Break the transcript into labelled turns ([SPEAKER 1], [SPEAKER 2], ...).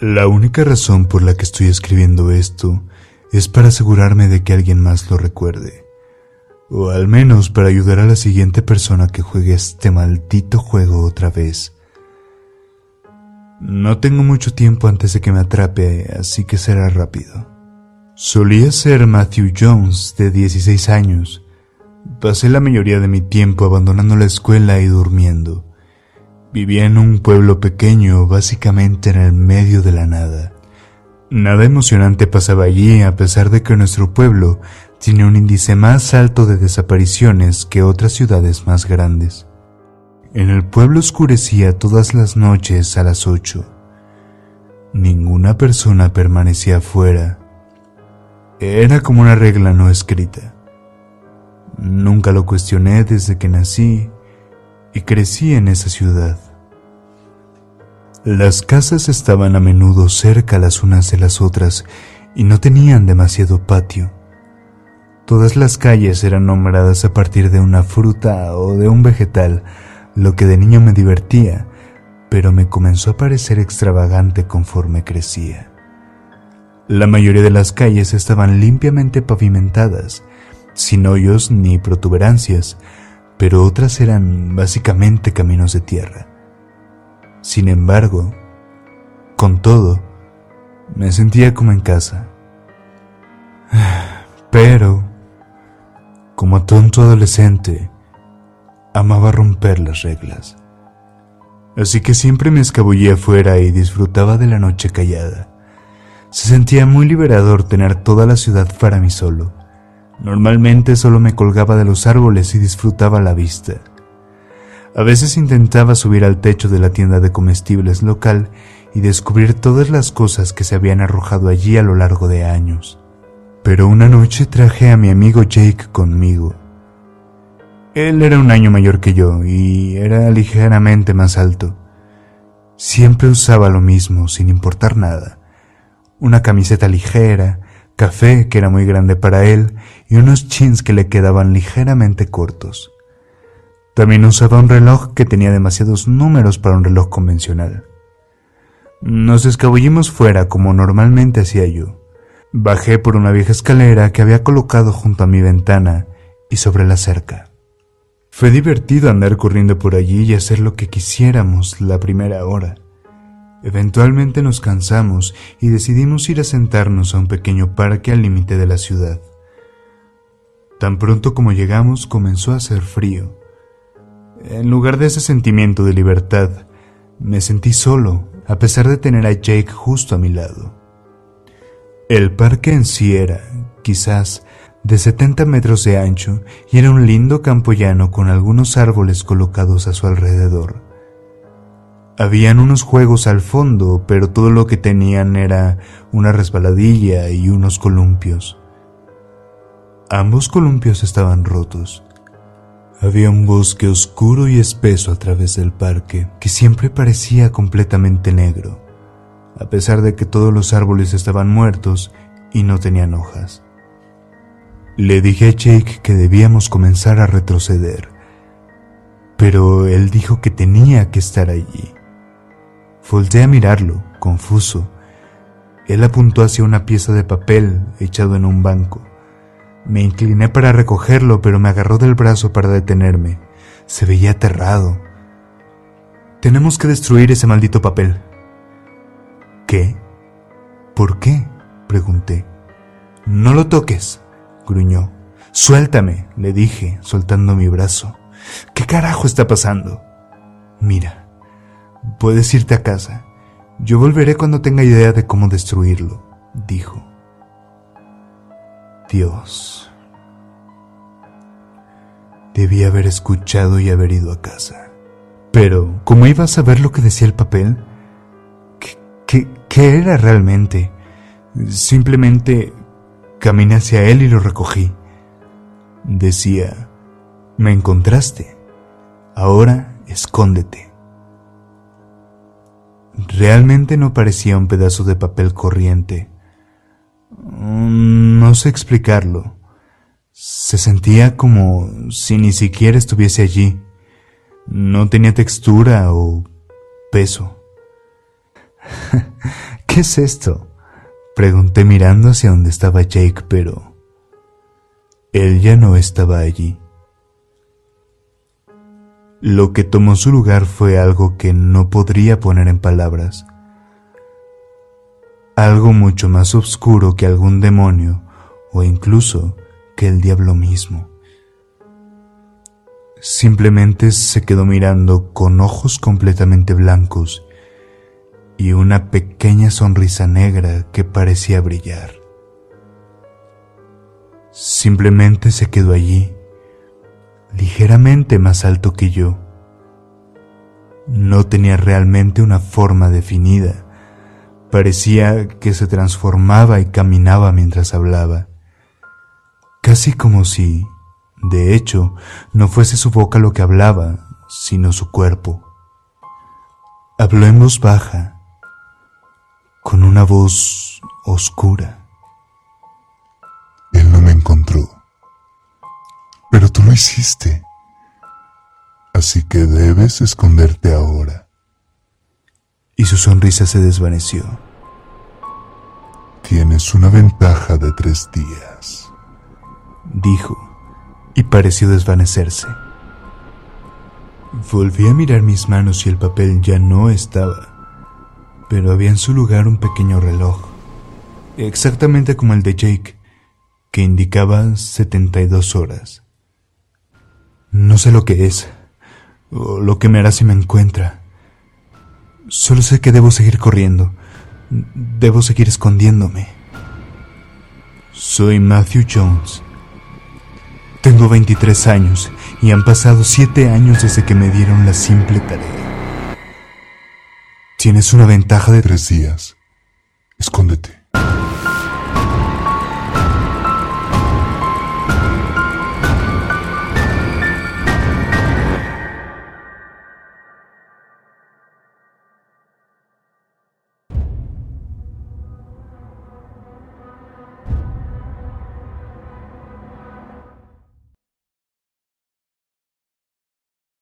[SPEAKER 1] La única razón por la que estoy escribiendo esto es para asegurarme de que alguien más lo recuerde. O al menos para ayudar a la siguiente persona que juegue este maldito juego otra vez. No tengo mucho tiempo antes de que me atrape, así que será rápido. Solía ser Matthew Jones, de 16 años. Pasé la mayoría de mi tiempo abandonando la escuela y durmiendo. Vivía en un pueblo pequeño, básicamente en el medio de la nada. Nada emocionante pasaba allí a pesar de que nuestro pueblo tiene un índice más alto de desapariciones que otras ciudades más grandes. En el pueblo oscurecía todas las noches a las ocho. Ninguna persona permanecía afuera. Era como una regla no escrita. Nunca lo cuestioné desde que nací y crecí en esa ciudad. Las casas estaban a menudo cerca las unas de las otras y no tenían demasiado patio. Todas las calles eran nombradas a partir de una fruta o de un vegetal, lo que de niño me divertía, pero me comenzó a parecer extravagante conforme crecía. La mayoría de las calles estaban limpiamente pavimentadas, sin hoyos ni protuberancias, pero otras eran básicamente caminos de tierra. Sin embargo, con todo, me sentía como en casa. Pero, como tonto adolescente, amaba romper las reglas. Así que siempre me escabullía afuera y disfrutaba de la noche callada. Se sentía muy liberador tener toda la ciudad para mí solo. Normalmente solo me colgaba de los árboles y disfrutaba la vista. A veces intentaba subir al techo de la tienda de comestibles local y descubrir todas las cosas que se habían arrojado allí a lo largo de años. Pero una noche traje a mi amigo Jake conmigo. Él era un año mayor que yo y era ligeramente más alto. Siempre usaba lo mismo, sin importar nada. Una camiseta ligera, café que era muy grande para él y unos jeans que le quedaban ligeramente cortos. También usaba un reloj que tenía demasiados números para un reloj convencional. Nos escabullimos fuera como normalmente hacía yo. Bajé por una vieja escalera que había colocado junto a mi ventana y sobre la cerca. Fue divertido andar corriendo por allí y hacer lo que quisiéramos la primera hora. Eventualmente nos cansamos y decidimos ir a sentarnos a un pequeño parque al límite de la ciudad. Tan pronto como llegamos comenzó a hacer frío. En lugar de ese sentimiento de libertad, me sentí solo, a pesar de tener a Jake justo a mi lado. El parque en sí era, quizás, de 70 metros de ancho y era un lindo campo llano con algunos árboles colocados a su alrededor. Habían unos juegos al fondo, pero todo lo que tenían era una resbaladilla y unos columpios. Ambos columpios estaban rotos. Había un bosque oscuro y espeso a través del parque, que siempre parecía completamente negro, a pesar de que todos los árboles estaban muertos y no tenían hojas. Le dije a Jake que debíamos comenzar a retroceder, pero él dijo que tenía que estar allí. Volté a mirarlo, confuso. Él apuntó hacia una pieza de papel echado en un banco. Me incliné para recogerlo, pero me agarró del brazo para detenerme. Se veía aterrado. Tenemos que destruir ese maldito papel. ¿Qué? ¿Por qué? pregunté. No lo toques, gruñó. Suéltame, le dije, soltando mi brazo. ¿Qué carajo está pasando? Mira, Puedes irte a casa. Yo volveré cuando tenga idea de cómo destruirlo, dijo. Dios. Debía haber escuchado y haber ido a casa. Pero, ¿cómo iba a saber lo que decía el papel? ¿Qué, qué, qué era realmente? Simplemente caminé hacia él y lo recogí. Decía, me encontraste. Ahora escóndete. Realmente no parecía un pedazo de papel corriente. Mm, no sé explicarlo. Se sentía como si ni siquiera estuviese allí. No tenía textura o peso. ¿Qué es esto? Pregunté mirando hacia donde estaba Jake, pero él ya no estaba allí. Lo que tomó su lugar fue algo que no podría poner en palabras. Algo mucho más oscuro que algún demonio o incluso que el diablo mismo. Simplemente se quedó mirando con ojos completamente blancos y una pequeña sonrisa negra que parecía brillar. Simplemente se quedó allí, ligeramente más alto que yo. No tenía realmente una forma definida. Parecía que se transformaba y caminaba mientras hablaba, casi como si de hecho, no fuese su boca lo que hablaba, sino su cuerpo. Habló en voz baja, con una voz oscura.
[SPEAKER 2] Él no me encontró, pero tú lo hiciste. Así que debes esconderte ahora.
[SPEAKER 1] Y su sonrisa se desvaneció.
[SPEAKER 2] Tienes una ventaja de tres días,
[SPEAKER 1] dijo y pareció desvanecerse. Volví a mirar mis manos y el papel ya no estaba, pero había en su lugar un pequeño reloj, exactamente como el de Jake, que indicaba 72 horas. No sé lo que es, o lo que me hará si me encuentra. Solo sé que debo seguir corriendo, debo seguir escondiéndome. Soy Matthew Jones tengo 23 años y han pasado 7 años desde que me dieron la simple tarea. Tienes una ventaja de
[SPEAKER 2] tres días. Escóndete.